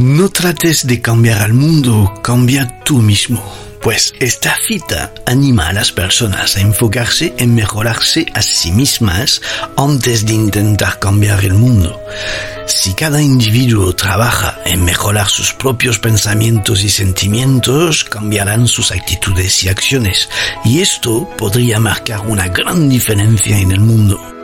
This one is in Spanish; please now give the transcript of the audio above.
No trates de cambiar al mundo, cambia tú mismo. Pues esta cita anima a las personas a enfocarse en mejorarse a sí mismas antes de intentar cambiar el mundo. Si cada individuo trabaja en mejorar sus propios pensamientos y sentimientos, cambiarán sus actitudes y acciones, y esto podría marcar una gran diferencia en el mundo.